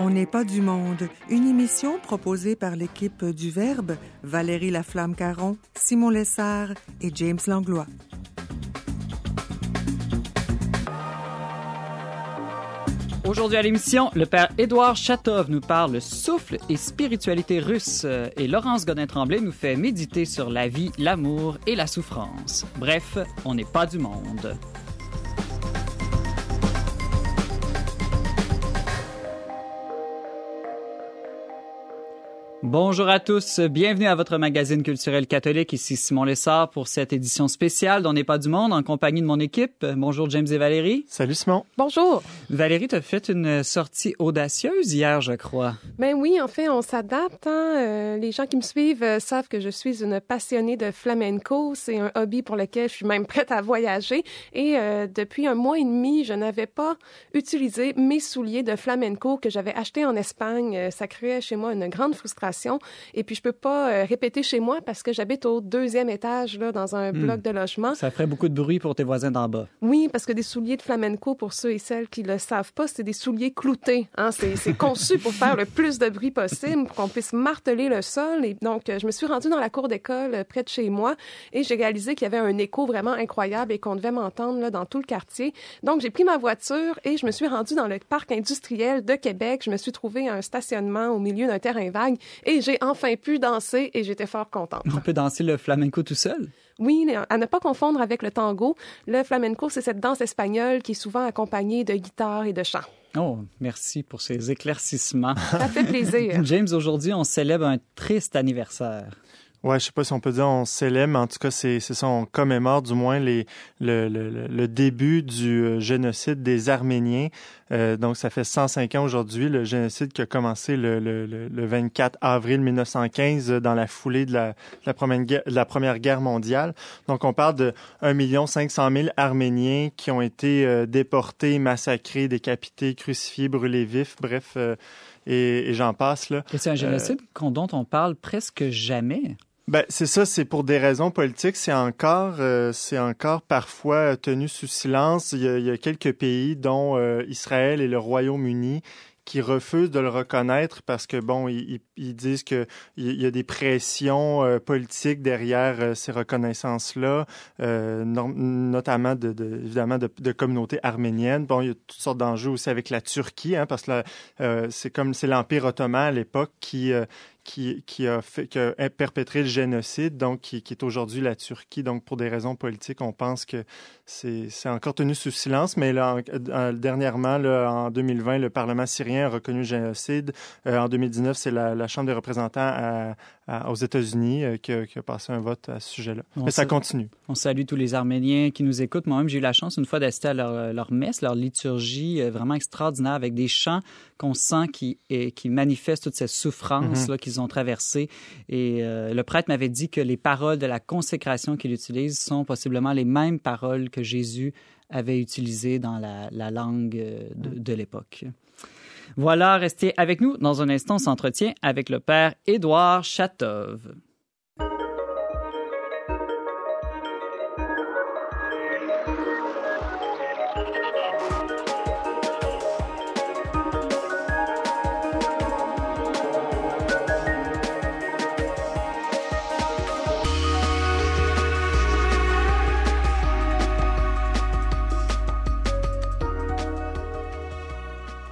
On n'est pas du monde, une émission proposée par l'équipe du Verbe, Valérie Laflamme-Caron, Simon Lessard et James Langlois. Aujourd'hui à l'émission, le père Édouard Chatov nous parle souffle et spiritualité russe et Laurence Godin-Tremblay nous fait méditer sur la vie, l'amour et la souffrance. Bref, on n'est pas du monde. Bonjour à tous, bienvenue à votre magazine culturel catholique. Ici Simon Lessard pour cette édition spéciale d'On n'est pas du monde en compagnie de mon équipe. Bonjour James et Valérie. Salut Simon. Bonjour. Valérie, tu as fait une sortie audacieuse hier, je crois. Ben oui, en fait, on s'adapte. Hein. Euh, les gens qui me suivent euh, savent que je suis une passionnée de flamenco. C'est un hobby pour lequel je suis même prête à voyager. Et euh, depuis un mois et demi, je n'avais pas utilisé mes souliers de flamenco que j'avais achetés en Espagne. Ça créait chez moi une grande frustration et puis, je peux pas euh, répéter chez moi parce que j'habite au deuxième étage, là, dans un bloc hmm. de logement. Ça ferait beaucoup de bruit pour tes voisins d'en bas. Oui, parce que des souliers de flamenco, pour ceux et celles qui le savent pas, c'est des souliers cloutés. Hein? C'est conçu pour faire le plus de bruit possible, pour qu'on puisse marteler le sol. Et donc, euh, je me suis rendue dans la cour d'école euh, près de chez moi et j'ai réalisé qu'il y avait un écho vraiment incroyable et qu'on devait m'entendre dans tout le quartier. Donc, j'ai pris ma voiture et je me suis rendue dans le parc industriel de Québec. Je me suis trouvé un stationnement au milieu d'un terrain vague et j'ai enfin pu danser et j'étais fort contente. On peut danser le flamenco tout seul? Oui, à ne pas confondre avec le tango. Le flamenco, c'est cette danse espagnole qui est souvent accompagnée de guitare et de chant. Oh, merci pour ces éclaircissements. Ça fait plaisir. James, aujourd'hui, on célèbre un triste anniversaire. Ouais, je sais pas si on peut dire on célèbre, mais en tout cas, c'est ça, on commémore du moins les, le, le, le début du euh, génocide des Arméniens. Euh, donc, ça fait 105 ans aujourd'hui, le génocide qui a commencé le, le, le 24 avril 1915 dans la foulée de la, la, première, guerre, la Première Guerre mondiale. Donc, on parle de 1 500 000 Arméniens qui ont été euh, déportés, massacrés, décapités, crucifiés, brûlés vifs, bref, et, et j'en passe. Là. C'est un génocide dont on parle presque jamais. Ben, c'est ça, c'est pour des raisons politiques. C'est encore, euh, c'est encore parfois tenu sous silence. Il y a, il y a quelques pays, dont euh, Israël et le Royaume-Uni, qui refusent de le reconnaître parce que bon, ils, ils disent que il y a des pressions euh, politiques derrière ces reconnaissances-là, notamment de, de, évidemment de, communautés arméniennes. Bon, il y a toutes sortes d'enjeux aussi avec la Turquie, hein, parce que c'est comme c'est l'Empire ottoman à l'époque qui qui, a qui a perpétré le génocide, donc qui, est aujourd'hui la Turquie. Donc, pour des raisons politiques, on pense que c'est encore tenu sous silence. Mais dernièrement, en 2020, le Parlement syrien a reconnu le génocide. Euh, en 2019, c'est la, la, Chambre des représentants à, aux États-Unis euh, qui, qui, a passé un vote à ce sujet-là. Mais ça continue. On salue tous les Arméniens qui nous écoutent. Moi-même, j'ai eu la chance une fois d'assister à leur, leur, messe, leur liturgie euh, vraiment extraordinaire avec des chants qu'on sent qui, qui manifestent toute cette souffrance mm-hmm. qu'ils ont traversée. Et euh, le prêtre m'avait dit que les paroles de la consécration qu'il utilise sont possiblement les mêmes paroles que Jésus avait utilisées dans la, la langue de, mm. de l'époque. Voilà, restez avec nous. Dans un instant, s'entretient avec le père Édouard Chatov.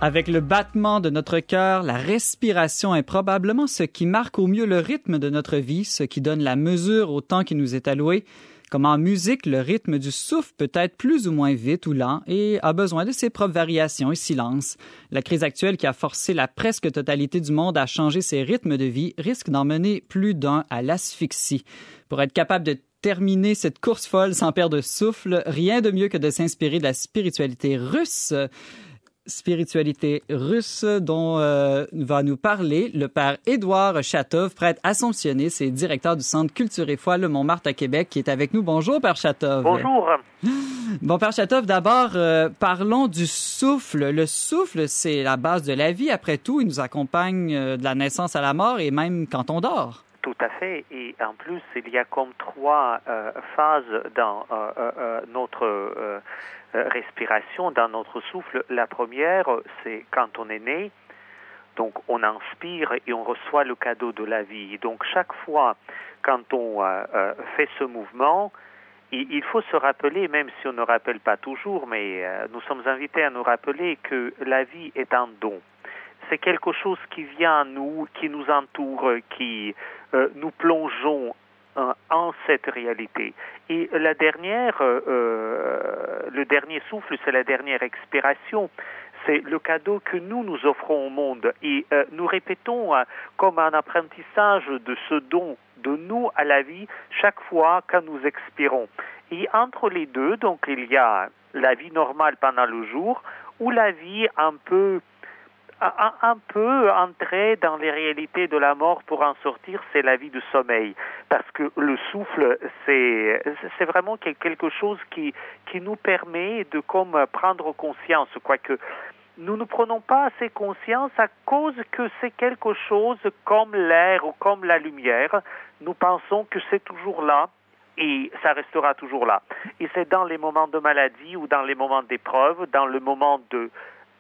Avec le battement de notre cœur, la respiration est probablement ce qui marque au mieux le rythme de notre vie, ce qui donne la mesure au temps qui nous est alloué. Comme en musique, le rythme du souffle peut être plus ou moins vite ou lent et a besoin de ses propres variations et silences. La crise actuelle qui a forcé la presque totalité du monde à changer ses rythmes de vie risque d'emmener plus d'un à l'asphyxie. Pour être capable de terminer cette course folle sans perdre de souffle, rien de mieux que de s'inspirer de la spiritualité russe spiritualité russe dont euh, va nous parler le père Édouard Chatov, prêtre assomptionné, c'est directeur du Centre Culture et Foi Le Montmartre à Québec, qui est avec nous. Bonjour, père Chatov. Bonjour. Bon, père Chatov, d'abord, euh, parlons du souffle. Le souffle, c'est la base de la vie. Après tout, il nous accompagne euh, de la naissance à la mort et même quand on dort. Tout à fait. Et en plus, il y a comme trois phases dans notre respiration dans notre souffle. La première, c'est quand on est né, Donc on inspire et on reçoit le cadeau de la vie. Donc chaque fois quand on fait ce mouvement, il faut se rappeler, même si on ne rappelle pas toujours, mais nous sommes invités à nous rappeler que la vie est un don c'est quelque chose qui vient à nous, qui nous entoure, qui euh, nous plongeons euh, en cette réalité. Et la dernière, euh, le dernier souffle, c'est la dernière expiration. C'est le cadeau que nous nous offrons au monde. Et nous répétons comme un apprentissage de ce don de nous à la vie chaque fois que nous expirons. Et entre les deux, donc il y a la vie normale pendant le jour ou la vie un peu un, peu entrer dans les réalités de la mort pour en sortir, c'est la vie du sommeil. Parce que le souffle, c'est, vraiment quelque chose qui, qui nous permet de prendre conscience, quoique nous ne prenons pas assez conscience à cause que c'est quelque chose comme l'air ou comme la lumière. Nous pensons que c'est toujours là et ça restera toujours là. Et c'est dans les moments de maladie ou dans les moments d'épreuve, dans le moment de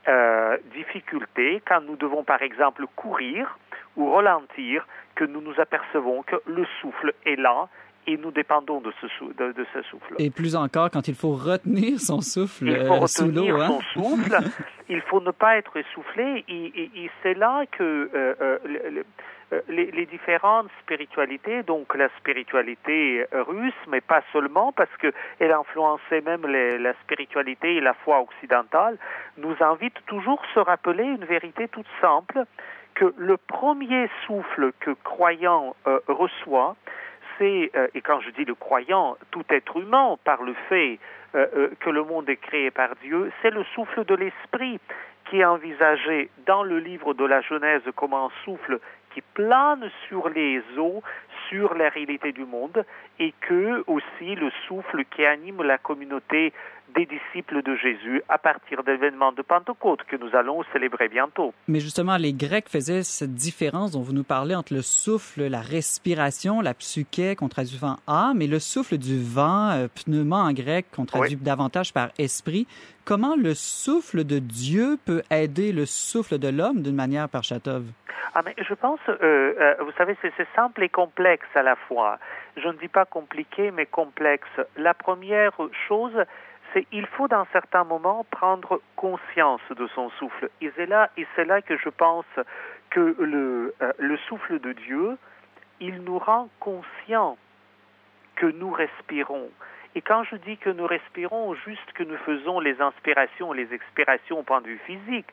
euh, difficulté quand nous devons par exemple courir ou ralentir que nous nous apercevons que le souffle est là et nous dépendons de ce, de, ce souffle. Et plus encore, quand il faut retenir son souffle il faut euh, retenir hein? son souffle, il faut ne pas être essoufflé, et, c'est là que euh, les, les, différentes spiritualités, donc la spiritualité russe, mais pas seulement, parce qu'elle influençait même la spiritualité et la foi occidentale, nous invitent toujours à se rappeler une vérité toute simple, que le premier souffle que croyant reçoit, euh, et quand je dis le croyant, tout être humain, par le fait euh, euh, que le monde est créé par Dieu, c'est le souffle de l'esprit qui est envisagé dans le livre de la Genèse comme un souffle qui plane sur les eaux, sur la réalité du monde, et que aussi le souffle qui anime la communauté des disciples de Jésus à partir de l'événement de Pentecôte que nous allons célébrer bientôt. Mais justement, les Grecs faisaient cette différence dont vous nous parlez entre le souffle, la respiration, la psyché qu'on traduit en âme, et le souffle du vent, euh, pneuma en grec qu'on traduit davantage par esprit. Comment le souffle de Dieu peut aider le souffle de l'homme d'une manière par Chatov? Ah, mais je pense, euh, euh, vous savez, c'est simple et complexe à la fois. Je ne dis pas compliqué, mais complexe. La première chose, c'est il faut dans certains moments prendre conscience de son souffle. Et c'est là, que je pense que le, euh, le souffle de Dieu, il nous rend conscients que nous respirons. Et quand je dis que nous respirons, juste que nous faisons les inspirations, les expirations au point de vue physique,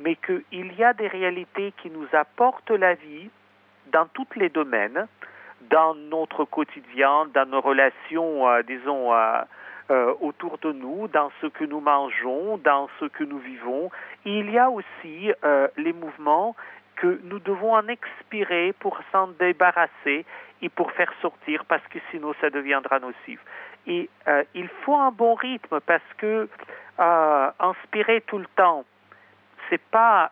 mais qu'il y a des réalités qui nous apportent la vie dans tous les domaines, dans notre quotidien, dans nos relations, euh, disons, euh, euh, autour de nous, dans ce que nous mangeons, dans ce que nous vivons. il y a aussi euh, les mouvements que nous devons en expirer pour s'en débarrasser et pour faire sortir parce que sinon ça deviendra nocif. Et euh, il faut un bon rythme parce que inspirer tout le temps, c'est pas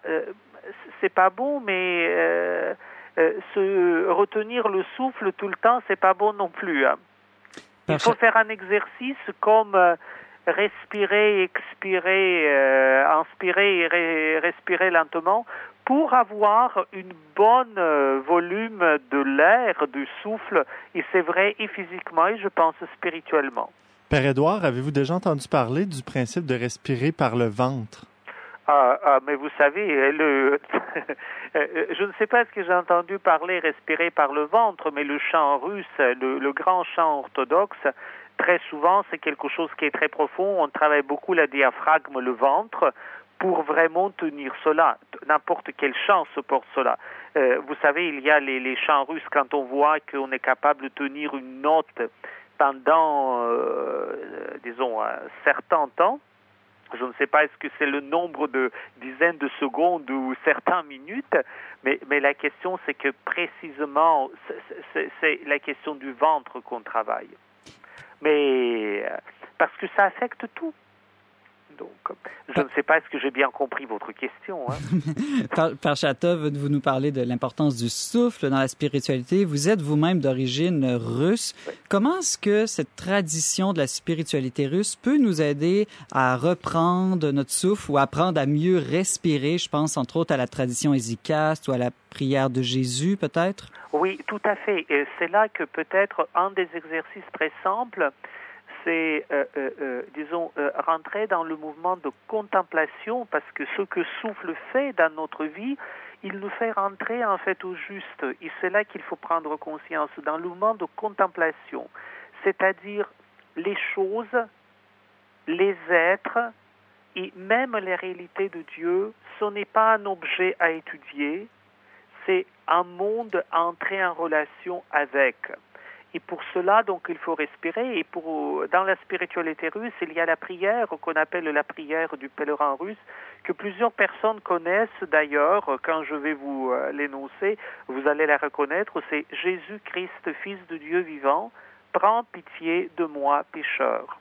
c'est pas bon, mais se retenir le souffle tout le temps, c'est pas bon non plus. Hein. Il faut faire un exercice comme euh, respirer, expirer, euh, inspirer et respirer lentement pour avoir une bonne euh, volume de l'air, du souffle, et c'est vrai et physiquement et je pense spirituellement. Père Édouard, avez-vous déjà entendu parler du principe de respirer par le ventre? Ah, ah, mais vous savez, le, je ne sais pas ce que j'ai entendu parler respirer par le ventre, mais le chant russe, le, grand chant orthodoxe, très souvent, c'est quelque chose qui est très profond. On travaille beaucoup la diaphragme, le ventre, pour vraiment tenir cela. N'importe quel chant supporte cela. Euh, vous savez, il y a les, chants russes quand on voit qu'on est capable de tenir une note pendant, euh, disons, un certain temps. Je ne sais pas est-ce que c'est le nombre de dizaines de secondes ou certaines minutes, mais, mais la question c'est que précisément c'est la question du ventre qu'on travaille. Mais parce que ça affecte tout. Donc, je ne sais pas est-ce que j'ai bien compris votre question. Hein? par, Chatov, vous nous parlez de l'importance du souffle dans la spiritualité? Vous êtes vous-même d'origine russe. Comment est-ce que cette tradition de la spiritualité russe peut nous aider à reprendre notre souffle ou apprendre à mieux respirer? Je pense entre autres à la tradition hésicaste ou à la prière de Jésus, peut-être? Oui, tout à fait. Et c'est là que peut-être un des exercices très simples, c'est, euh, euh, euh, disons, rentrer dans le mouvement de contemplation, parce que ce que souffle fait dans notre vie, il nous fait rentrer en fait au juste. Et c'est là qu'il faut prendre conscience, dans le mouvement de contemplation, c'est-à-dire les choses, les êtres et même les réalités de Dieu, ce n'est pas un objet à étudier, c'est un monde à entrer en relation avec. Et pour cela, donc, il faut respirer. Et pour, dans la spiritualité russe, il y a la prière qu'on appelle la prière du pèlerin russe, que plusieurs personnes connaissent d'ailleurs. Quand je vais vous euh, l'énoncer, vous allez la reconnaître. C'est Jésus-Christ, Fils de Dieu vivant, prends pitié de moi, pécheur.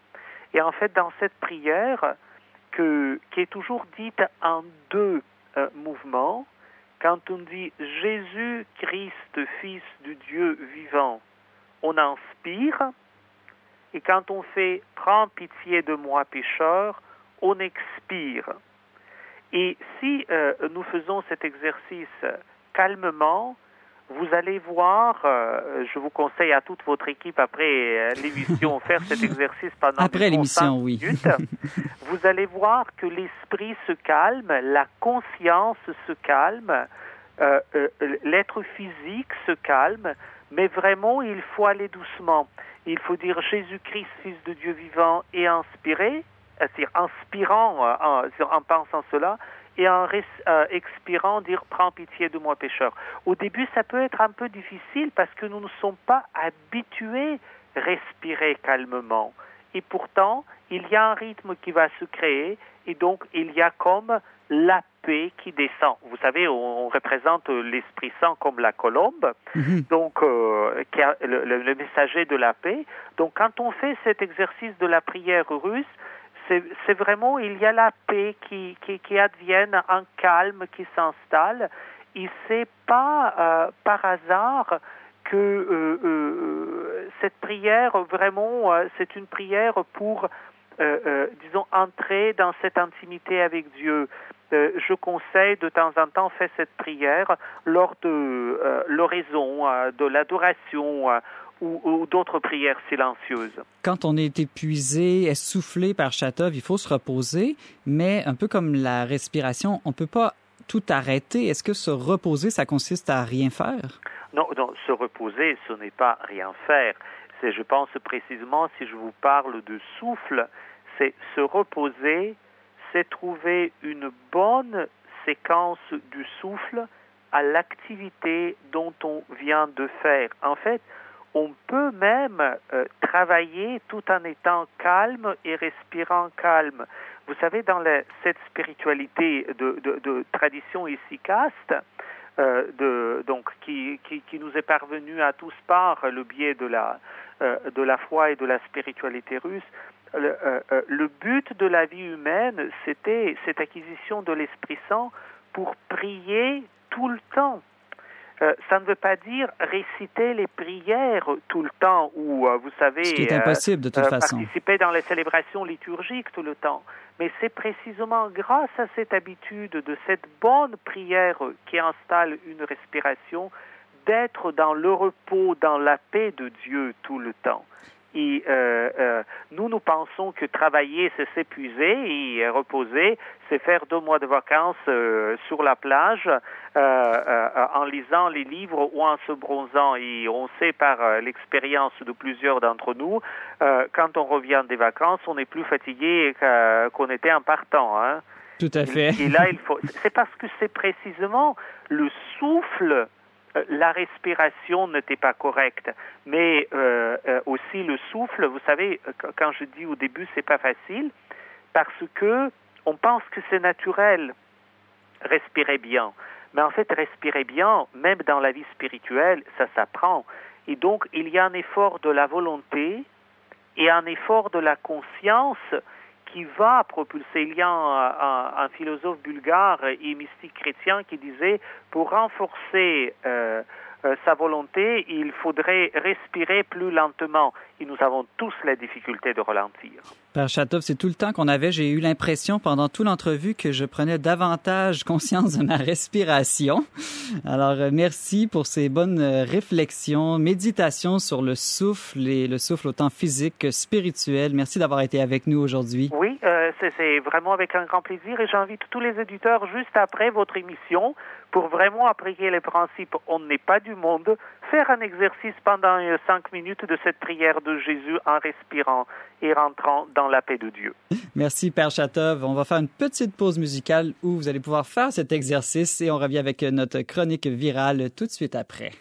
Et en fait, dans cette prière, qui est toujours dite en deux euh, mouvements, quand on dit Jésus-Christ, Fils du Dieu vivant, on inspire, et quand on fait Prends pitié de moi, pécheur, on expire. Et si euh, nous faisons cet exercice calmement, vous allez voir, euh, je vous conseille à toute votre équipe après euh, l'émission faire cet exercice pendant après l'émission, oui. minutes. vous allez voir que l'esprit se calme, la conscience se calme, euh, l'être physique se calme, mais vraiment il faut aller doucement. Il faut dire Jésus-Christ, Fils de Dieu vivant, et inspirer, c'est-à-dire inspirant en, en pensant cela, et en euh, expirant dire prends pitié de moi pécheur. Au début, ça peut être un peu difficile parce que nous ne sommes pas habitués à respirer calmement. Et pourtant, il y a un rythme qui va se créer et donc il y a comme la qui descend. Vous savez, on, représente l'Esprit Saint comme la colombe, mhm. donc euh, qui a le, le, messager de la paix. Donc quand on fait cet exercice de la prière russe, c'est vraiment, il y a la paix qui, qui, qui advienne, un calme qui s'installe. Et c'est pas euh, par hasard que euh, euh, cette prière, vraiment, c'est une prière pour, disons, entrer dans cette intimité avec Dieu. Je conseille de temps en temps faire cette prière lors de l'oraison, de l'adoration ou, d'autres prières silencieuses. Quand on est épuisé, essoufflé par Chatov, il faut se reposer, mais un peu comme la respiration, on ne peut pas tout arrêter. Est-ce que se reposer, ça consiste à rien faire? Non, non, se reposer, ce n'est pas rien faire. C'est, je pense précisément, si je vous parle de souffle, c'est se reposer, trouver une bonne séquence du souffle à l'activité dont on vient de faire. En fait, on peut même euh, travailler tout en étant calme et respirant calme. Vous savez, dans cette spiritualité de, tradition ici-caste, euh, donc qui, nous est parvenue à tous par le biais de la, euh, de la foi et de la spiritualité russe, le but de la vie humaine, c'était cette acquisition de l'Esprit Saint pour prier tout le temps. Euh, ça ne veut pas dire réciter les prières tout le temps ou, euh, vous savez, Ce qui est impossible de toute euh, façon. participer dans les célébrations liturgiques tout le temps. Mais c'est précisément grâce à cette habitude de cette bonne prière qui installe une respiration d'être dans le repos, dans la paix de Dieu tout le temps. Euh, euh, nous, nous pensons que travailler, c'est s'épuiser et reposer, c'est faire deux mois de vacances euh, sur la plage en lisant les livres ou en se bronzant. Et on sait par l'expérience de plusieurs d'entre nous, quand on revient des vacances, on est plus fatigué qu'on était en partant. Hein. Tout à fait. et là, il faut. C'est parce que c'est précisément le souffle euh, la respiration n'était pas correcte, mais euh, euh, aussi le souffle. Vous savez, quand je dis au début c'est pas facile, parce que on pense que c'est naturel, respirer bien. Mais en fait, respirer bien, même dans la vie spirituelle, ça s'apprend. Et donc, il y a un effort de la volonté et un effort de la conscience qui va propulser. Il y a un, philosophe bulgare et mystique chrétien qui disait pour renforcer euh, euh, sa volonté, il faudrait respirer plus lentement. Et nous avons tous la difficulté de ralentir. Père Chatov, c'est tout le temps qu'on avait. J'ai eu l'impression pendant toute l'entrevue que je prenais davantage conscience de ma respiration. Alors, euh, merci pour ces bonnes euh, réflexions, méditations sur le souffle et le souffle autant physique que spirituel. Merci d'avoir été avec nous aujourd'hui. Oui, euh, c'est vraiment avec un grand plaisir et j'invite tous les éditeurs juste après votre émission pour vraiment appliquer les principes on n'est pas du monde, faire un exercice pendant cinq minutes de cette prière de Jésus en respirant et rentrant dans la paix de Dieu. Merci, Père Chatov. On va faire une petite pause musicale où vous allez pouvoir faire cet exercice et on revient avec notre chronique virale tout de suite après.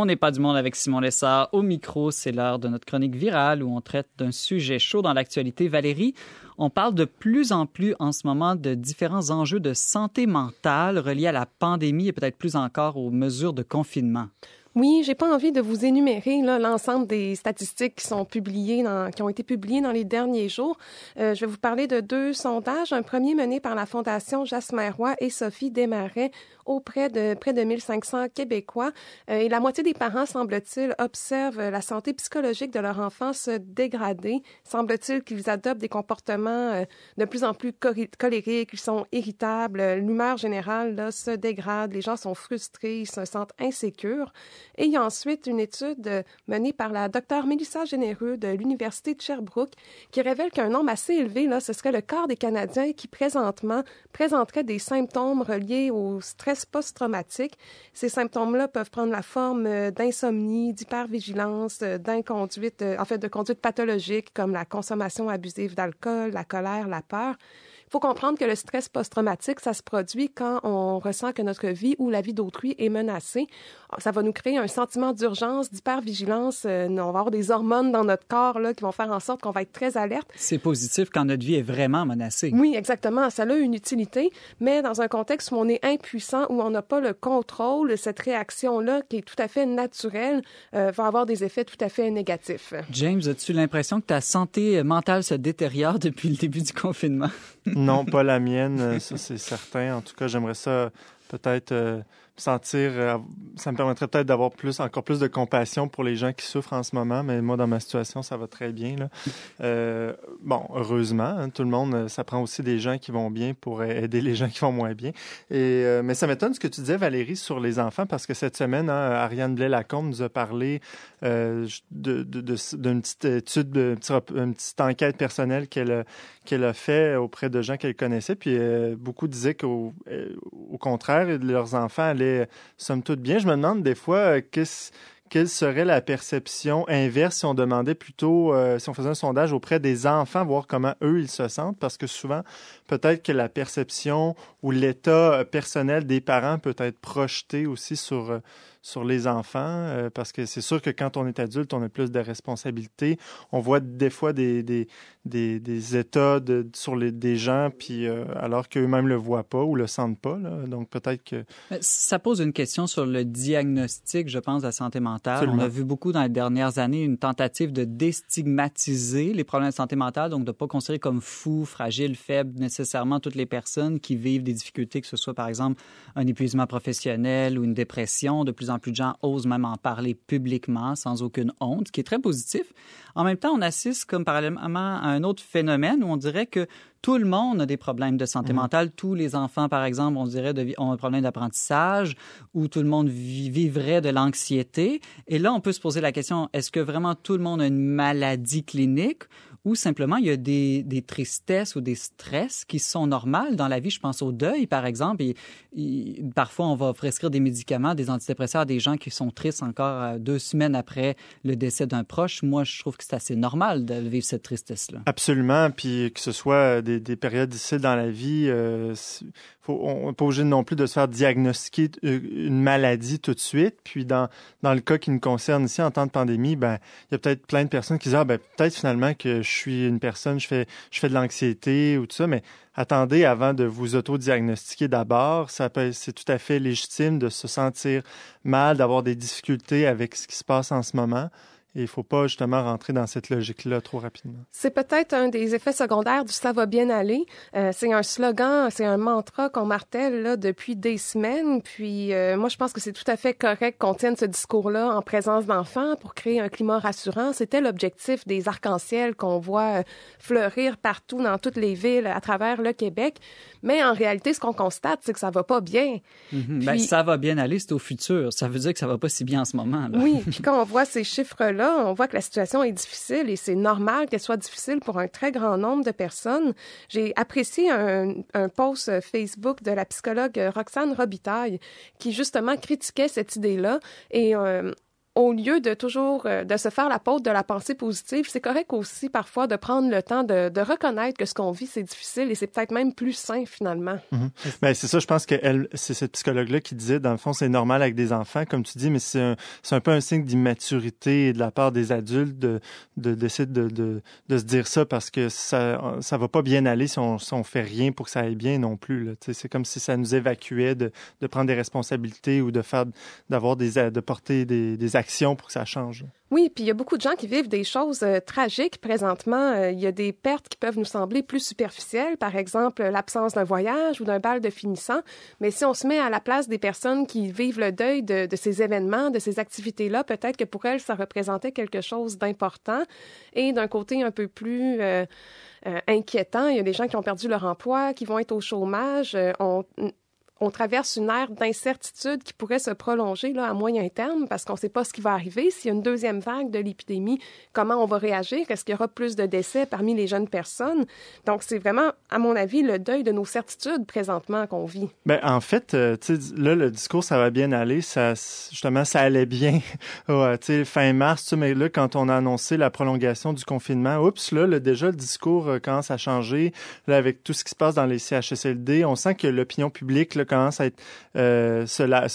On n'est pas du monde avec Simon Lessard. Au micro, c'est l'heure de notre chronique virale où on traite d'un sujet chaud dans l'actualité. Valérie, on parle de plus en plus en ce moment de différents enjeux de santé mentale reliés à la pandémie et peut-être plus encore aux mesures de confinement. Oui, j'ai pas envie de vous énumérer l'ensemble des statistiques qui sont publiées, dans, qui ont été publiées dans les derniers jours. Euh, je vais vous parler de deux sondages. Un premier mené par la Fondation Jasmin Roy et Sophie Desmarais auprès de près de 1500 Québécois. Euh, et la moitié des parents, semble-t-il, observent la santé psychologique de leur enfant se dégrader. Semble-t-il qu'ils adoptent des comportements euh, de plus en plus colériques, ils sont irritables, l'humeur générale là, se dégrade, les gens sont frustrés, ils se sentent insécures. Et il y a ensuite une étude euh, menée par la docteure Mélissa Généreux de l'Université de Sherbrooke qui révèle qu'un nombre assez élevé, là, ce serait le quart des Canadiens qui présentement présenteraient des symptômes reliés au stress post-traumatique. Ces symptômes-là peuvent prendre la forme euh, d'insomnie, d'hypervigilance, euh, d'inconduite, en fait, de conduite pathologique comme la consommation abusive d'alcool, la colère, la peur. Il faut comprendre que le stress post-traumatique, ça se produit quand on ressent que notre vie ou la vie d'autrui est menacée. Ça va nous créer un sentiment d'urgence, d'hypervigilance. Euh, on va avoir des hormones dans notre corps là, qui vont faire en sorte qu'on va être très alerte. C'est positif quand notre vie est vraiment menacée. Oui, exactement. Ça a une utilité, mais dans un contexte où on est impuissant, où on n'a pas le contrôle, cette réaction-là, qui est tout à fait naturelle, euh, va avoir des effets tout à fait négatifs. James, as-tu l'impression que ta santé mentale se détériore depuis le début du confinement? Non, pas la mienne, ça c'est certain. En tout cas, j'aimerais ça peut-être euh, sentir, euh, ça me permettrait peut-être d'avoir plus, encore plus de compassion pour les gens qui souffrent en ce moment, mais moi, dans ma situation, ça va très bien. Euh, bon, heureusement, hein, tout le monde, ça prend aussi des gens qui vont bien pour aider les gens qui vont moins bien. Et, euh, mais ça m'étonne ce que tu disais, Valérie, sur les enfants, parce que cette semaine, hein, Ariane Blais-Lacombe nous a parlé euh, d'une de, petite étude, une petite enquête personnelle qu'elle qu'elle a fait auprès de gens qu'elle connaissait, puis beaucoup disaient qu'au au contraire, leurs enfants allaient somme toute bien. Je me demande des fois euh, quelle serait la perception inverse si on demandait plutôt, euh, si on faisait un sondage auprès des enfants, voir comment eux, ils se sentent, parce que souvent, peut-être que la perception ou l'état euh, personnel des parents peut être projeté aussi sur, sur les enfants, euh, parce que c'est sûr que quand on est adulte, on a plus de responsabilités. On voit des fois des, des, des, des états de, sur les, des gens, puis euh, alors qu'eux-mêmes le voient pas ou le sentent pas. Là. Donc peut-être que... Ça pose une question sur le diagnostic, je pense, de la santé mentale. On a vu beaucoup dans les dernières années une tentative de déstigmatiser les problèmes de santé mentale, donc de ne pas considérer comme fous, fragiles, faibles nécessairement toutes les personnes qui vivent des difficultés, que ce soit par exemple un épuisement professionnel ou une dépression. De plus en plus de gens osent même en parler publiquement sans aucune honte, ce qui est très positif. En même temps, on assiste comme parallèlement à un autre phénomène où on dirait que tout le monde a des problèmes de santé mhm. mentale. Tous les enfants, par exemple, on dirait, ont un problème d'apprentissage ou tout le monde vivrait de l'anxiété. Et là, on peut se poser la question, est-ce que vraiment tout le monde a une maladie clinique ou simplement il y a des, tristesses ou des stress qui sont normales dans la vie. Je pense au deuil, par exemple. Parfois, on va prescrire des médicaments, des antidépresseurs à des gens qui sont tristes encore euh, deux semaines après le décès d'un proche. Moi, je trouve que c'est assez normal de vivre cette tristesse-là. Absolument. Puis que ce soit des, des périodes difficiles dans la vie, euh, on n'est pas obligé non plus de se faire diagnostiquer euh, une maladie tout de suite. Puis dans, dans le cas qui nous concerne ici en temps de pandémie, ben il y a peut-être plein de personnes qui disent ah ben peut-être finalement que suis une personne, je fais je fais de l'anxiété ou tout ça, mais attendez avant de vous auto-diagnostiquer d'abord. Ça c'est tout à fait légitime de se sentir mal, d'avoir des difficultés avec ce qui se passe en ce moment. Et il ne faut pas justement rentrer dans cette logique-là trop rapidement. C'est peut-être un des effets secondaires du ça va bien aller. Euh, c'est un slogan, c'est un mantra qu'on martèle là, depuis des semaines. Puis euh, moi, je pense que c'est tout à fait correct qu'on tienne ce discours-là en présence d'enfants pour créer un climat rassurant. C'était l'objectif des arcs-en-ciel qu'on voit euh, fleurir partout dans toutes les villes à travers le Québec. Mais en réalité, ce qu'on constate, c'est que ça va pas bien. Mm-hmm. Ben, ça va bien aller, c'est au futur. Ça veut dire que ça va pas si bien en ce moment. Là. Oui, puis quand on voit ces chiffres-là, on voit que la situation est difficile et c'est normal qu'elle soit difficile pour un très grand nombre de personnes. J'ai apprécié un, un, post Facebook de la psychologue Roxane Robitaille qui justement critiquait cette idée-là et euh, au lieu de toujours euh, de se faire la peau de la pensée positive, c'est correct aussi parfois de prendre le temps de, reconnaître que ce qu'on vit c'est difficile et c'est peut-être même plus sain finalement. Mm ben, c'est ça, je pense que c'est cette psychologue-là qui disait dans le fond c'est normal avec des enfants comme tu dis, mais c'est un, un peu un signe d'immaturité de la part des adultes de de d'essayer de, de, de, se dire ça parce que ça ça va pas bien aller si on si on fait rien pour que ça aille bien non plus. C'est comme si ça nous évacuait de, de prendre des responsabilités ou de faire d'avoir des de porter des, des Oui, puis il y a beaucoup de gens qui vivent des choses euh, tragiques présentement. Euh, il y a des pertes qui peuvent nous sembler plus superficielles, par exemple l'absence d'un voyage ou d'un bal de finissant. Mais si on se met à la place des personnes qui vivent le deuil de, ces événements, de ces activités-là, peut-être que pour elles, ça représentait quelque chose d'important. Et d'un côté un peu plus euh, inquiétant, il y a des gens qui ont perdu leur emploi, qui vont être au chômage. On traverse une ère d'incertitude qui pourrait se prolonger là, à moyen terme parce qu'on ne sait pas ce qui va arriver. S'il y a une deuxième vague de l'épidémie, comment on va réagir? Est-ce qu'il y aura plus de décès parmi les jeunes personnes? Donc, c'est vraiment, à mon avis, le deuil de nos certitudes présentement qu'on vit. Ben, en fait, euh, là, le discours, ça va bien aller. Ça, justement, ça allait bien fin mars. Mais là, quand on a annoncé la prolongation du confinement, oups, là, déjà, le discours euh, commence à changer. Avec tout ce qui se passe dans les CHSLD, on sent que l'opinion publique, là, commence à être euh,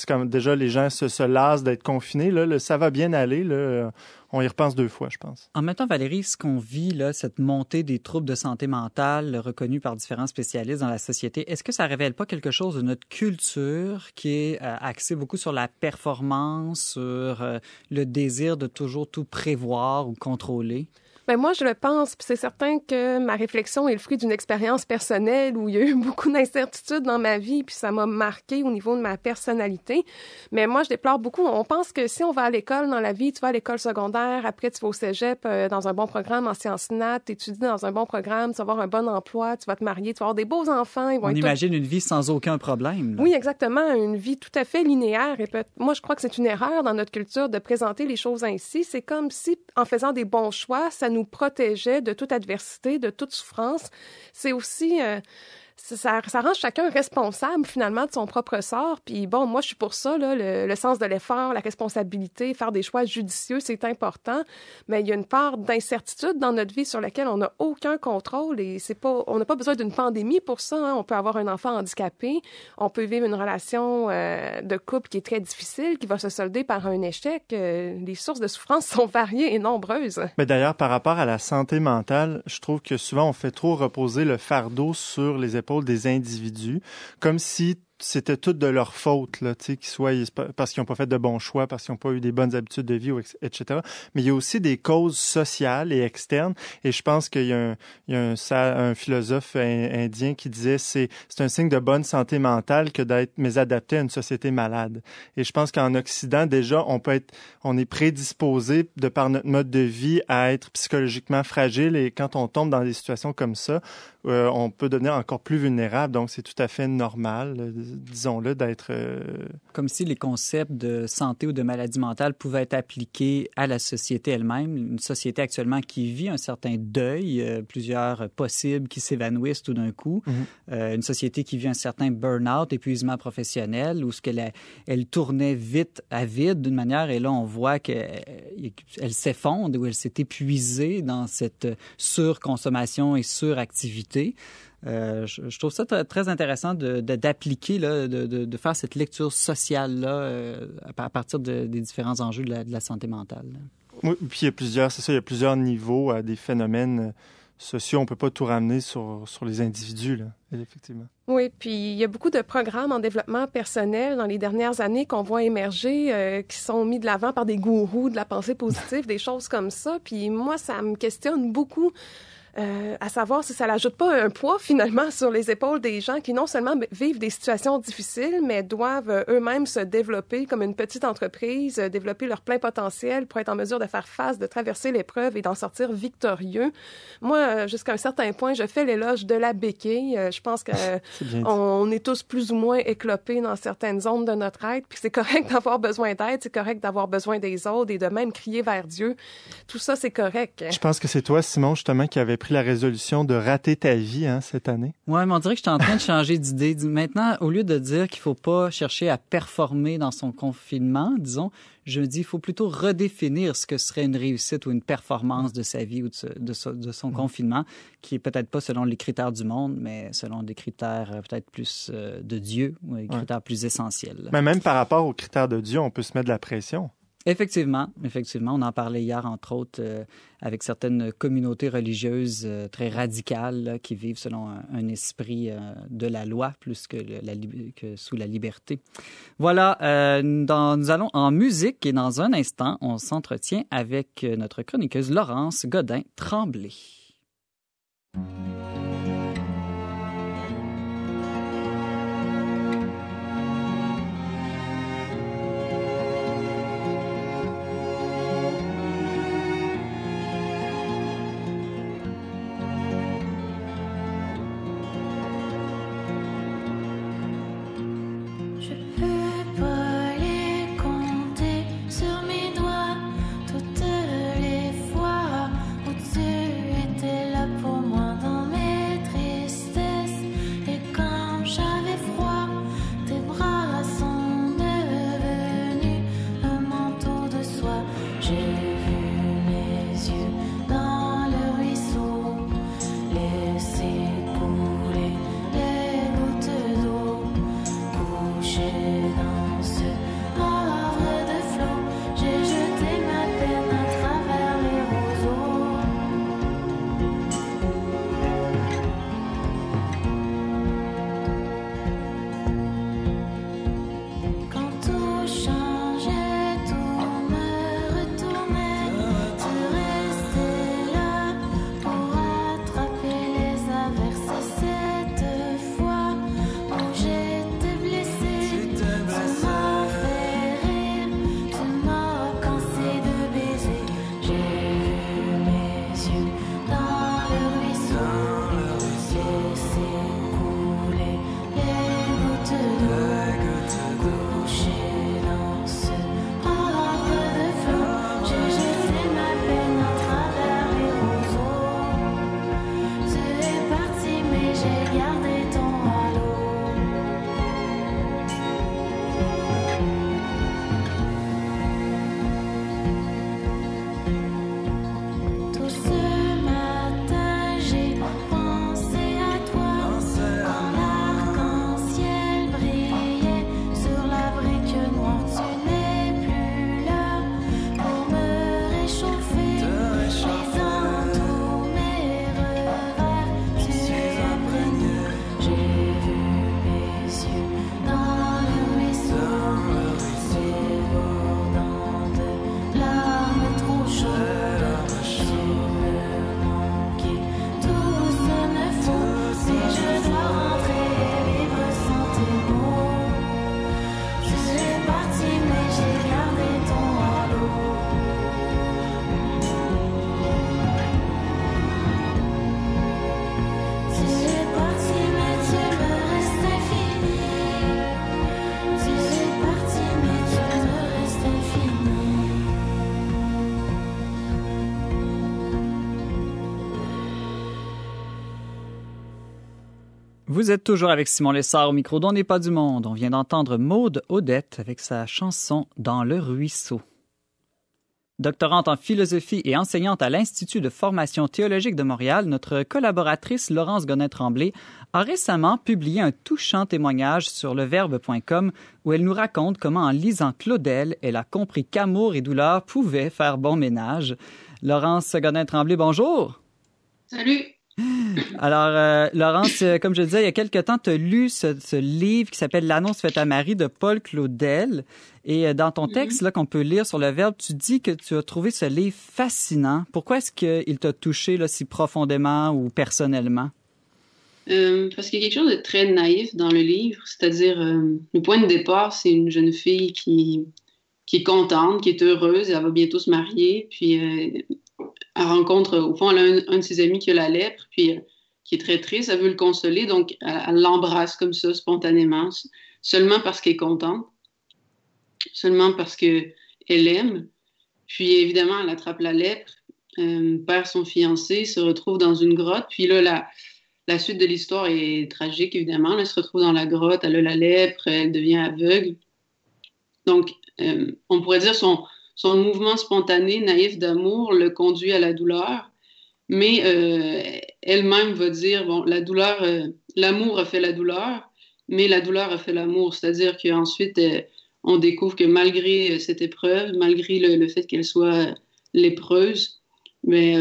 comme déjà les gens se, se lassent d'être confinés. Là, ça va bien aller. Là, on y repense deux fois, je pense. En même temps, Valérie, ce qu'on vit, là, cette montée des troubles de santé mentale reconnus par différents spécialistes dans la société, est-ce que ça révèle pas quelque chose de notre culture qui est euh, axée beaucoup sur la performance, sur euh, le désir de toujours tout prévoir ou contrôler? Ben moi, je le pense, puis c'est certain que ma réflexion est le fruit d'une expérience personnelle où il y a eu beaucoup d'incertitudes dans ma vie, puis ça m'a marqué au niveau de ma personnalité. Mais moi, je déplore beaucoup. On pense que si on va à l'école dans la vie, tu vas à l'école secondaire, après tu vas au cégep euh, dans un bon programme en sciences nat, tu étudies dans un bon programme, tu vas avoir un bon emploi, tu vas te marier, tu vas avoir des beaux enfants. Ils vont on imagine une vie sans aucun problème. Oui, exactement, une vie tout à fait linéaire. Et moi, je crois que c'est une erreur dans notre culture de présenter les choses ainsi. C'est comme si, en faisant des bons choix, ça nous protégeait de toute adversité, de toute souffrance. C'est aussi euh, ça, ça, rend chacun responsable finalement de son propre sort. Puis bon, moi je suis pour ça, là, le, le sens de l'effort, la responsabilité, faire des choix judicieux, c'est important. Mais il y a une part d'incertitude dans notre vie sur laquelle on n'a aucun contrôle et c'est pas, on n'a pas besoin d'une pandémie pour ça. Hein. On peut avoir un enfant handicapé, on peut vivre une relation euh, de couple qui est très difficile, qui va se solder par un échec. Euh, les sources de souffrance sont variées et nombreuses. Mais d'ailleurs, par rapport à la santé mentale, je trouve que souvent on fait trop reposer le fardeau sur les des individus, comme si c'était tout de leur faute, là, tu sais, qu'ils soient parce qu'ils n'ont pas fait de bons choix, parce qu'ils n'ont pas eu des bonnes habitudes de vie, etc. Mais il y a aussi des causes sociales et externes. Et je pense qu'il y a un, il y a un, un philosophe indien qui disait c'est c'est un signe de bonne santé mentale que d'être mésadapté à une société malade. Et je pense qu'en Occident déjà on peut être, on est prédisposé de par notre mode de vie à être psychologiquement fragile. Et quand on tombe dans des situations comme ça, euh, on peut devenir encore plus vulnérable. Donc, c'est tout à fait normal, euh, disons-le, d'être... Euh, Comme si les concepts de santé ou de maladie mentale pouvaient être appliqués à la société elle-même. Une société actuellement qui vit un certain deuil, plusieurs possibles qui s'évanouissent tout d'un coup. Mhm. une société qui vit un certain burn-out, épuisement professionnel, où ce qu'elle elle tournait vite à vide d'une manière, et là, on voit qu'elle s'effondre, ou elle s'est épuisée dans cette surconsommation et suractivité euh, je, trouve ça très intéressant d'appliquer, de, de, faire cette lecture sociale-là euh, à partir des différents enjeux de la, santé mentale. Oui, puis il y a plusieurs, c'est ça, il y a plusieurs niveaux à des phénomènes sociaux. On ne peut pas tout ramener sur, sur les individus, là, effectivement. Oui, puis il y a beaucoup de programmes en développement personnel dans les dernières années qu'on voit émerger, euh, qui sont mis de l'avant par des gourous de la pensée positive, des choses comme ça. Puis moi, ça me questionne beaucoup euh, à savoir si ça n'ajoute pas un poids finalement sur les épaules des gens qui non seulement vivent des situations difficiles, mais doivent euh, eux-mêmes se développer comme une petite entreprise, euh, développer leur plein potentiel pour être en mesure de faire face, de traverser l'épreuve et d'en sortir victorieux. Moi, jusqu'à un certain point, je fais l'éloge de la béquille. je pense que on est tous plus ou moins éclopés dans certaines zones de notre être, puis c'est correct d'avoir besoin d'aide, c'est correct d'avoir besoin des autres et de même crier vers Dieu. Tout ça, c'est correct. Je pense que c'est toi, Simon, justement, qui avait la résolution de rater ta vie hein, cette année? Oui, mais on dirait que je suis en train de changer d'idée. Maintenant, au lieu de dire qu'il faut pas chercher à performer dans son confinement, disons, je me dis qu'il faut plutôt redéfinir ce que serait une réussite ou une performance de sa vie ou de, son confinement, qui est peut-être pas selon les critères du monde, mais selon des critères euh, peut-être plus euh, de Dieu ou des critères plus essentiels. Mais même par rapport aux critères de Dieu, on peut se mettre de la pression. Effectivement, effectivement, on en parlait hier entre autres euh, avec certaines communautés religieuses euh, très radicales qui vivent selon un, esprit euh, de la loi plus que, sous la liberté. Voilà, nous allons en musique et dans un instant, on s'entretient avec notre chroniqueuse Laurence Godin Vous êtes toujours avec Simon Lessard au micro d'On n'est pas du monde. On vient d'entendre Maude Odette avec sa chanson Dans le ruisseau. Doctorante en philosophie et enseignante à l'Institut de formation théologique de Montréal, notre collaboratrice Laurence Gonnet-Tremblay a récemment publié un touchant témoignage sur leverbe.com où elle nous raconte comment en lisant Claudel, elle a compris qu'amour et douleur pouvaient faire bon ménage. Laurence Gonnet-Tremblay, bonjour. Salut. Alors, euh, Laurence, euh, comme je disais, il y a quelque temps, tu as lu ce, livre qui s'appelle L'annonce faite à Marie de Paul Claudel. Et euh, dans ton texte, là, qu'on peut lire sur le verbe, tu dis que tu as trouvé ce livre fascinant. Pourquoi est-ce qu'il t'a touché là, si profondément ou personnellement? parce qu'il y a quelque chose de très naïf dans le livre. C'est-à-dire, le point de départ, c'est une jeune fille qui, qui est contente, qui est heureuse, elle va bientôt se marier, puis elle rencontre, au fond, elle a un, de ses amis qui a la lèpre, puis euh, qui est très triste, elle veut le consoler, donc elle l'embrasse comme ça, spontanément, seulement parce qu'elle est contente, seulement parce qu'elle aime. Puis évidemment, elle attrape la lèpre, euh, perd son fiancé, se retrouve dans une grotte, puis là, la, suite de l'histoire est tragique, évidemment. Elle se retrouve dans la grotte, elle a la lèpre, elle devient aveugle. Donc, euh, on pourrait dire son, son mouvement spontané, naïf d'amour le conduit à la douleur, mais euh, elle-même va dire, bon, la douleur, euh, l'amour a fait la douleur, mais la douleur a fait l'amour, c'est-à-dire qu'ensuite, euh, on découvre que malgré cette épreuve, malgré le, fait qu'elle soit lépreuse, mais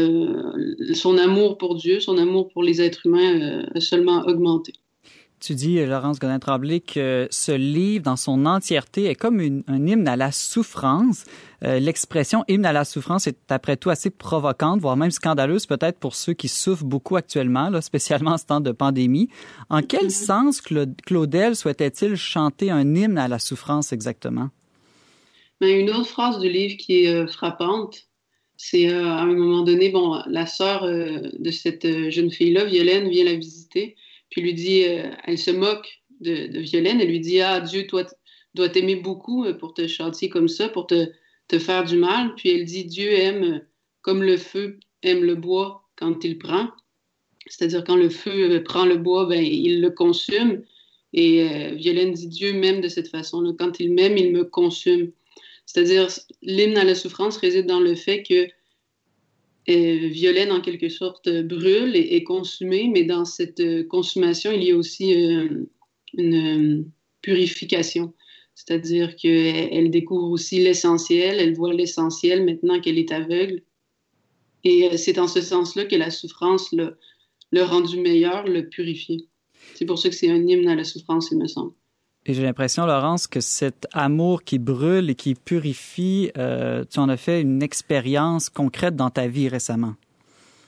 son amour pour Dieu, son amour pour les êtres humains a seulement augmenté. Tu dis, Laurence Godin-Tremblay, que ce livre, dans son entièreté, est comme un hymne à la souffrance. Euh, l'expression hymne à la souffrance est, après tout, assez provocante, voire même scandaleuse, peut-être pour ceux qui souffrent beaucoup actuellement, là, spécialement en ce temps de pandémie. En quel mm-hmm. sens Claudel souhaitait-il chanter un hymne à la souffrance exactement? Ben, une autre phrase du livre qui est euh, frappante, c'est euh, à un moment donné, bon, la sœur de cette jeune fille-là, Violaine, vient la visiter puis lui dit, elle se moque de, de, Violaine, elle lui dit, ah, Dieu, toi, doit t'aimer beaucoup pour te chanter comme ça, pour te, te faire du mal. Puis elle dit, Dieu aime euh, comme le feu aime le bois quand il prend. C'est-à-dire quand le feu prend le bois, ben, il le consume. Et Violaine dit, Dieu m'aime de cette façon-là. Quand il m'aime, il me consume. C'est-à-dire, l'hymne à la souffrance réside dans le fait que Violaine, en quelque sorte, brûle et est consumée, mais dans cette euh, consommation, il y a aussi euh, une euh, purification. C'est-à-dire qu'elle découvre aussi l'essentiel, elle voit l'essentiel maintenant qu'elle est aveugle. Et c'est en ce sens-là que la souffrance l'a rendu meilleur, le purifié. C'est pour ça que c'est un hymne à la souffrance, il me semble. Et j'ai l'impression, Laurence, que cet amour qui brûle et qui purifie, euh, tu en as fait une expérience concrète dans ta vie récemment.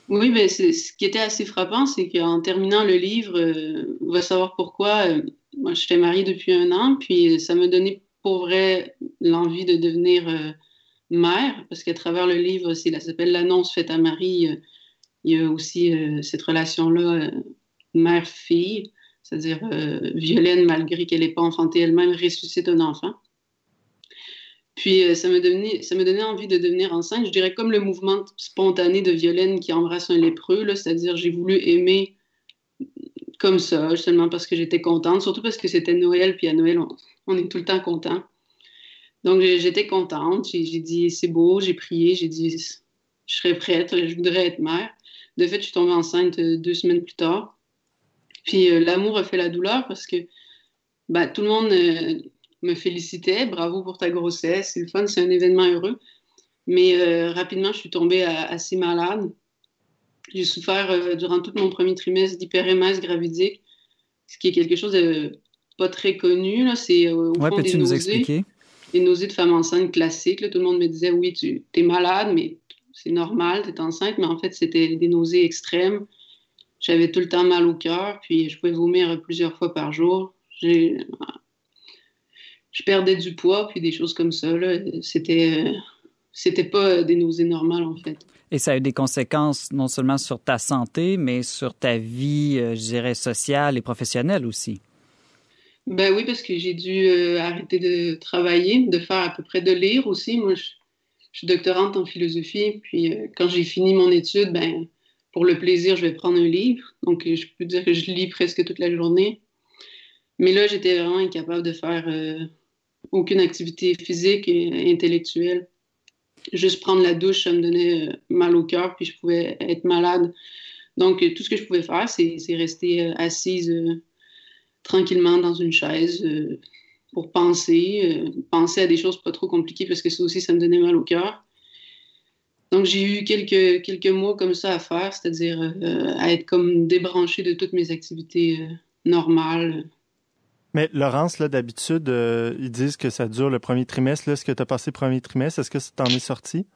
Oui, mais ce qui était assez frappant, c'est qu'en terminant le livre, euh, on va savoir pourquoi. Euh, moi, je suis mariée depuis un an, puis ça m'a donné pour vrai l'envie de devenir mère, parce qu'à travers le livre, c'est ça s'appelle l'annonce faite à Marie. il y a aussi cette relation-là, mère-fille. C'est-à-dire, euh, Violaine, malgré qu'elle n'ait pas enfanté elle-même, ressuscite un enfant. Puis euh, ça, me donnait, ça me donnait envie de devenir enceinte. Je dirais comme le mouvement spontané de Violaine qui embrasse un lépreux, c'est-à-dire j'ai voulu aimer comme ça, seulement parce que j'étais contente, surtout parce que c'était Noël, puis à Noël, on, est tout le temps content. Donc j'étais contente, j'ai dit c'est beau, j'ai prié, j'ai dit je serais prête, je voudrais être mère. De fait, je suis tombée enceinte euh, deux semaines plus tard. Puis euh, l'amour a fait la douleur parce que bah, tout le monde euh, me félicitait. Bravo pour ta grossesse, c'est le fun, c'est un événement heureux. Mais rapidement, je suis tombée assez malade. J'ai souffert durant tout mon premier trimestre d'hyperémèse gravidique, ce qui est quelque chose de pas très connu. C'est au ouais, fond des nous expliquer? Des nausées de femme enceinte classiques. Tout le monde me disait oui, tu es malade, mais c'est normal, tu es enceinte. Mais en fait, c'était des nausées extrêmes j'avais tout le temps mal au cœur, puis je pouvais vomir plusieurs fois par jour. Je perdais du poids, puis des choses comme ça. C'était, c'était pas des nausées normales, en fait. Et ça a eu des conséquences non seulement sur ta santé, mais sur ta vie, euh, je dirais, sociale et professionnelle aussi. Ben oui, parce que j'ai dû euh, arrêter de travailler, de faire à peu près de lire aussi. Moi, je, suis doctorante en philosophie, puis euh, quand j'ai fini mon étude, ben pour le plaisir, je vais prendre un livre. Donc, je peux dire que je lis presque toute la journée. Mais là, j'étais vraiment incapable de faire aucune activité physique et intellectuelle. Juste prendre la douche, ça me donnait euh, mal au cœur, puis je pouvais être malade. Donc, tout ce que je pouvais faire, c'est rester assise tranquillement dans une chaise pour penser, penser à des choses pas trop compliquées parce que ça aussi, ça me donnait mal au cœur. Donc, j'ai eu quelques, quelques mois comme ça à faire, c'est-à-dire euh, à être comme débranché de toutes mes activités euh, normales. Mais Laurence, là, d'habitude, euh, ils disent que ça dure le premier trimestre. Est-ce que tu as passé le premier trimestre? Est-ce que tu en es sorti?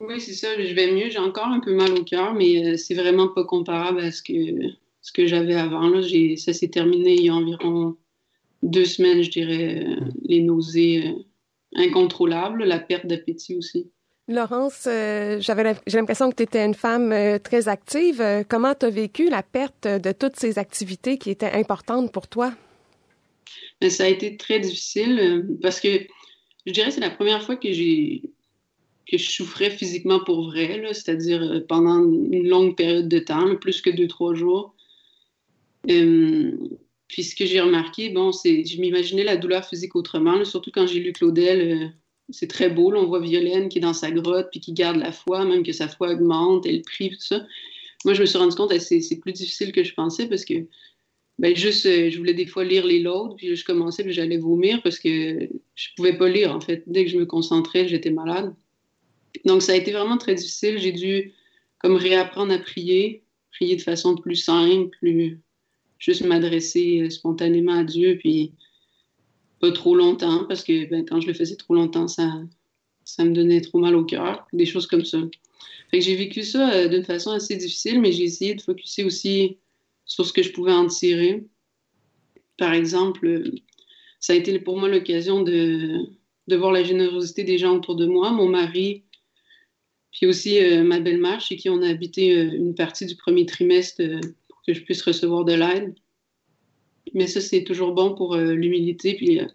Oui, c'est ça. Je vais mieux. J'ai encore un peu mal au cœur, mais c'est vraiment pas comparable à ce que, ce que j'avais avant. Là. Ça s'est terminé il y a environ deux semaines, je dirais. les nausées incontrôlables, la perte d'appétit aussi. Laurence, euh, j'avais j'ai l'impression que tu étais une femme euh, très active. Euh, comment tu as vécu la perte de toutes ces activités qui étaient importantes pour toi? Ben, ça a été très difficile parce que je dirais que c'est la première fois que j'ai que je souffrais physiquement pour vrai, c'est-à-dire pendant une longue période de temps, plus que deux, trois jours. puis ce que j'ai remarqué, bon, c'est je m'imaginais la douleur physique autrement, surtout quand j'ai lu Claudel c'est très beau. on voit Violaine qui est dans sa grotte puis qui garde la foi, même que sa foi augmente, elle prie, tout ça. Moi, je me suis rendu compte que c'est plus difficile que je pensais parce que, ben, juste, euh, je voulais des fois lire les lots, puis je commençais, puis j'allais vomir parce que je pouvais pas lire, en fait. Dès que je me concentrais, j'étais malade. Donc, ça a été vraiment très difficile. J'ai dû, comme, réapprendre à prier, prier de façon plus simple, plus juste m'adresser euh, spontanément à Dieu, puis pas trop longtemps, parce que ben, quand je le faisais trop longtemps, ça, ça me donnait trop mal au cœur, des choses comme ça. Fait que j'ai vécu ça euh, d'une façon assez difficile, mais j'ai essayé de focuser aussi sur ce que je pouvais en tirer. Par exemple, ça a été pour moi l'occasion de, voir la générosité des gens autour de moi, mon mari, puis aussi euh, ma belle-mère, chez qui on a habité euh, une partie du premier trimestre pour que je puisse recevoir de l'aide. Mais ça, c'est toujours bon pour euh, l'humilité puis euh,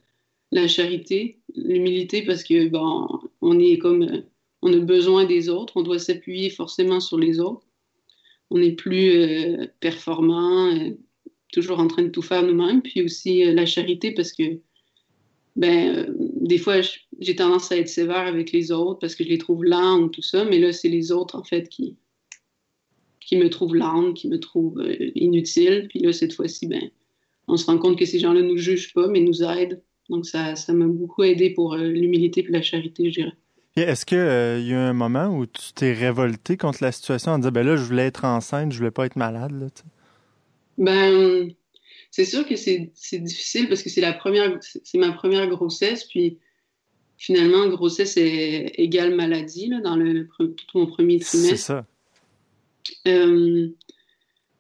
la charité. L'humilité parce que bon, on est comme euh, on a besoin des autres, on doit s'appuyer forcément sur les autres. On n'est plus performant, toujours en train de tout faire nous-mêmes. Puis aussi la charité parce que ben des fois j'ai tendance à être sévère avec les autres parce que je les trouve lents ou tout ça, mais là c'est les autres en fait qui qui me trouvent lente, qui me trouvent inutile. Puis là cette fois-ci ben on se rend compte que ces gens-là ne nous jugent pas, mais nous aident. Donc, ça, m'a beaucoup aidé pour euh, l'humilité et la charité, je dirais. Est-ce qu'il euh, y a eu un moment où tu t'es révolté contre la situation en disant, ben là, je voulais être enceinte, je voulais pas être malade, là, Ben, c'est sûr que c'est difficile parce que c'est la première, c'est ma première grossesse, puis finalement, grossesse est égale maladie, là, dans le, tout mon premier trimestre. C'est ça. Euh,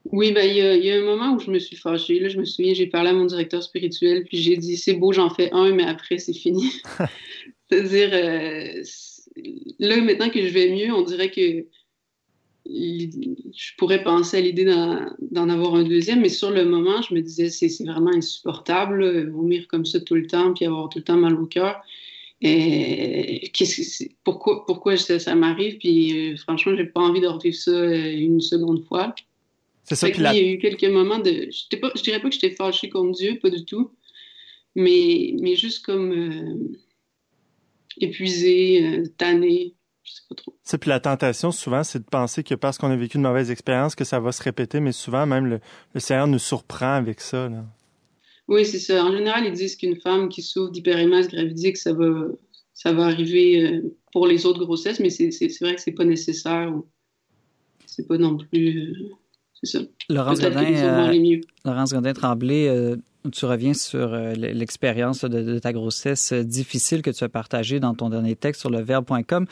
oui, ben, il y, a un moment où je me suis fâchée. Là, je me souviens, j'ai parlé à mon directeur spirituel, puis j'ai dit c'est beau, j'en fais un, mais après, c'est fini. C'est-à-dire, euh, là, maintenant que je vais mieux, on dirait que je pourrais penser à l'idée d'en avoir un deuxième, mais sur le moment, je me disais c'est vraiment insupportable, vomir comme ça tout le temps, puis avoir tout le temps mal au cœur. Et qu'est-ce pourquoi, pourquoi ça, m'arrive? Puis euh, franchement, j'ai pas envie de revivre ça euh, une seconde fois. C'est ça. Il y a eu quelques moments de. Je ne dirais pas que j'étais fâchée contre Dieu, pas du tout. Mais, mais juste comme euh, épuisée, euh, tannée. Je sais pas trop. C'est puis la tentation, souvent, c'est de penser que parce qu'on a vécu une mauvaise expérience, que ça va se répéter, mais souvent, même le, le Seigneur nous surprend avec ça. Là. Oui, c'est ça. En général, ils disent qu'une femme qui souffre d'hyperémèse gravidique, ça va, ça va arriver euh, pour les autres grossesses, mais c'est vrai que c'est pas nécessaire. C'est pas non plus. Laurence Godin, euh, Laurence Godin Tremblay, euh, tu reviens sur euh, l'expérience de, ta grossesse difficile que tu as partagée dans ton dernier texte sur le verbe.com.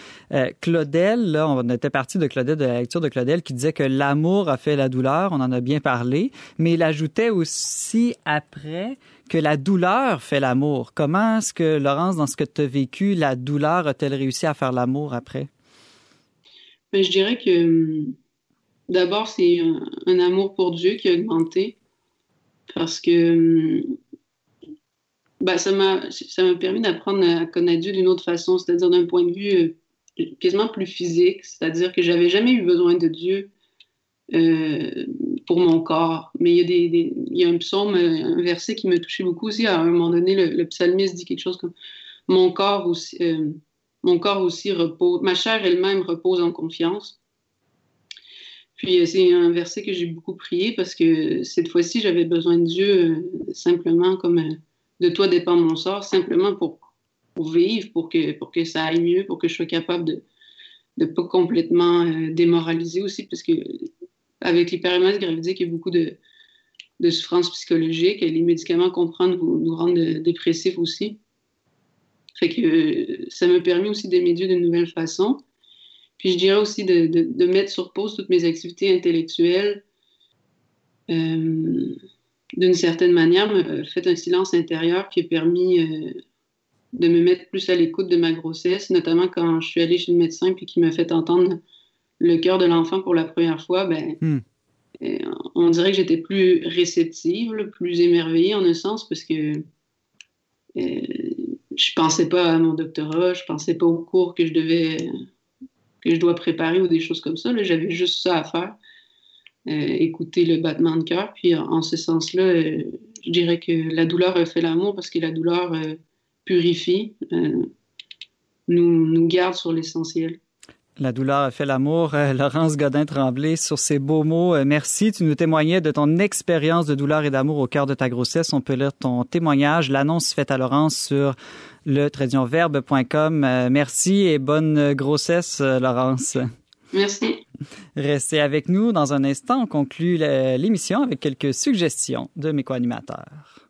Claudel, là, on était parti de Claudel, de la lecture de Claudel, qui disait que l'amour a fait la douleur. On en a bien parlé, mais il ajoutait aussi après que la douleur fait l'amour. Comment est-ce que, Laurence, dans ce que tu as vécu, la douleur a-t-elle réussi à faire l'amour après? Ben, je dirais que hum, D'abord, c'est un, amour pour Dieu qui a augmenté parce que bah, ça m'a permis d'apprendre à connaître Dieu d'une autre façon, c'est-à-dire d'un point de vue euh, quasiment plus physique, c'est-à-dire que j'avais jamais eu besoin de Dieu euh, pour mon corps. Mais il y, a des, il y a un psaume, un verset qui me touchait beaucoup aussi. À un moment donné, le, psalmiste dit quelque chose comme Mon corps aussi, euh, mon corps aussi repose, ma chair elle-même repose en confiance. Puis euh, c'est un verset que j'ai beaucoup prié parce que cette fois-ci, j'avais besoin de Dieu simplement comme de toi dépend mon sort, simplement pour, pour vivre, pour que, pour que ça aille mieux, pour que je sois capable de ne pas complètement démoraliser aussi, parce que avec l'hyperémèse gravidique, il y a beaucoup de, de souffrances psychologiques. Les médicaments qu'on prend nous, rendent dépressifs aussi. Fait que euh, ça m'a permis aussi d'aimer Dieu d'une nouvelle façon. Puis je dirais aussi de, de, mettre sur pause toutes mes activités intellectuelles. Euh, d'une certaine manière, me fait un silence intérieur qui a permis euh, de me mettre plus à l'écoute de ma grossesse, notamment quand je suis allée chez le médecin puis qui m'a fait entendre le cœur de l'enfant pour la première fois, ben, hmm. euh, on dirait que j'étais plus réceptive, plus émerveillée en un sens, parce que euh, je pensais pas à mon doctorat, je pensais pas aux cours que je devais que je dois préparer ou des choses comme ça. J'avais juste ça à faire. Euh, écouter le battement de cœur. Puis en, ce sens-là, je dirais que la douleur fait l'amour parce que la douleur purifie, nous, nous garde sur l'essentiel. La douleur a fait l'amour. Euh, Laurence Godin-Tremblay, sur ces beaux mots, euh, merci. Tu nous témoignais de ton expérience de douleur et d'amour au cœur de ta grossesse. On peut lire ton témoignage, l'annonce faite à Laurence sur le tradionverbe.com. Euh, merci et bonne grossesse, Laurence. Merci. Restez avec nous. Dans un instant, on conclut l'émission avec quelques suggestions de mes co-animateurs.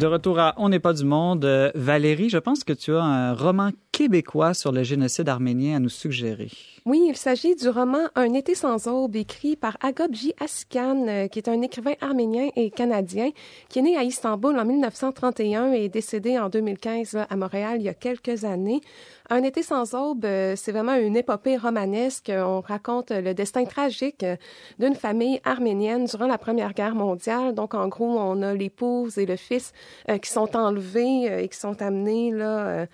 De retour à On n'est pas du monde, euh, Valérie, je pense que tu as un roman québécois sur le génocide arménien à nous suggérer. Oui, il s'agit du roman Un été sans aube, écrit par Agop J. Askan, euh, qui est un écrivain arménien et canadien, qui est né à Istanbul en 1931 et est décédé en 2015 à Montréal il y a quelques années. Un été sans aube, euh, c'est vraiment une épopée romanesque. On raconte le destin tragique d'une famille arménienne durant la Première Guerre mondiale. Donc, en gros, on a l'épouse et le fils euh, qui sont enlevés et qui sont amenés là euh,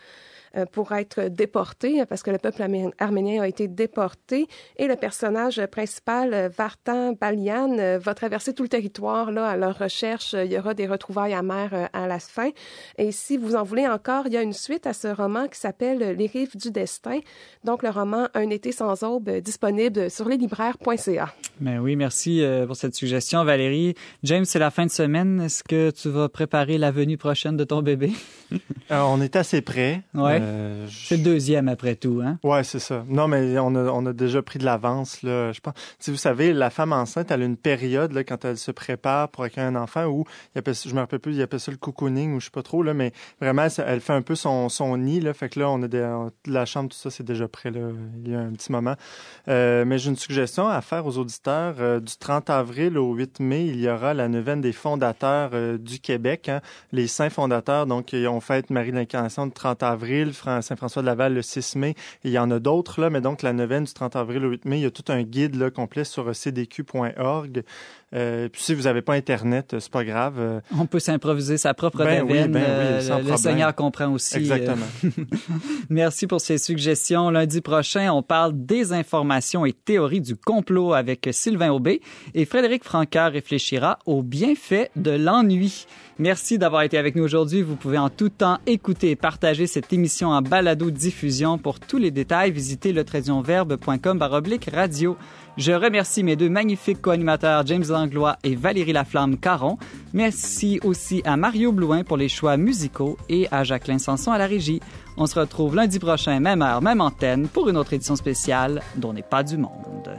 pour être déporté, parce que le peuple arménien a été déporté. Et le personnage principal, euh, Vartan Balian, euh, va traverser tout le territoire là, à leur recherche. Il y aura des retrouvailles amères à la fin. Et si vous en voulez encore, il y a une suite à ce roman qui s'appelle Les rives du destin. Donc, le roman Un été sans aube, disponible sur leslibraires.ca. Mais oui, merci pour cette suggestion, Valérie. James, c'est la fin de semaine. Est-ce que tu vas préparer la venue prochaine de ton bébé? on est assez près. Ouais. Euh, c'est le deuxième après tout, hein? Ouais, c'est ça. Non, mais on a, on a déjà pris de l'avance, là. Je pense. Si vous savez, la femme enceinte, elle a une période, là, quand elle se prépare pour accueillir un enfant où, il appelle, je me rappelle plus, il appelle ça le cocooning ou je sais pas trop, là, mais vraiment, elle fait un peu son, son nid, là. Fait que là, on a des, la chambre, tout ça, c'est déjà prêt, là. Il y a un petit moment. Euh, mais j'ai une suggestion à faire aux auditeurs. Euh, du 30 avril au 8 mai, il y aura la neuvaine des fondateurs du Québec, hein, les saints fondateurs. Donc, ils ont fait Marie l'Incarnation le 30 avril, Saint-François de Laval le 6 mai. il y en a d'autres, là, mais donc la neuvaine du 30 avril au 8 mai, il y a tout un guide complet sur cdq.org. Euh, puis si vous n'avez pas Internet, c'est pas grave. Euh. On peut s'improviser sa propre ben neuvaine. Ben euh, le, Seigneur comprend aussi. Exactement. Merci pour ces suggestions. Lundi prochain, on parle des informations et théories du complot avec Sylvain Aubé et Frédéric Francaire réfléchira aux bienfaits de l'ennui. Merci d'avoir été avec nous aujourd'hui. Vous pouvez en tout temps écouter et partager cette émission en balado-diffusion. Pour tous les détails, visitez le radio. Je remercie mes deux magnifiques co-animateurs James Langlois et Valérie Laflamme Caron. Merci aussi à Mario Blouin pour les choix musicaux et à Jacqueline Sanson à la régie. On se retrouve lundi prochain, même heure, même antenne, pour une autre édition spéciale dont n'est pas du monde.